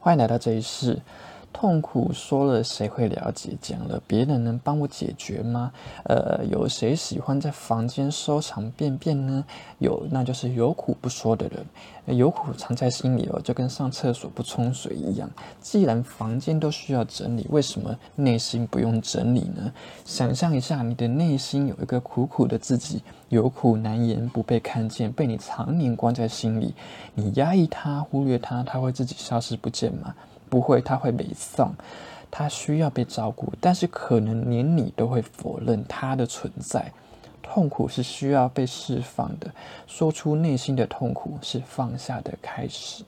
欢迎来到这一世。痛苦说了谁会了解？讲了别人能帮我解决吗？呃，有谁喜欢在房间收藏便便呢？有，那就是有苦不说的人。有苦藏在心里哦，就跟上厕所不冲水一样。既然房间都需要整理，为什么内心不用整理呢？想象一下，你的内心有一个苦苦的自己，有苦难言，不被看见，被你常年关在心里。你压抑它，忽略它，它会自己消失不见吗？不会，他会被送，他需要被照顾，但是可能连你都会否认他的存在。痛苦是需要被释放的，说出内心的痛苦是放下的开始。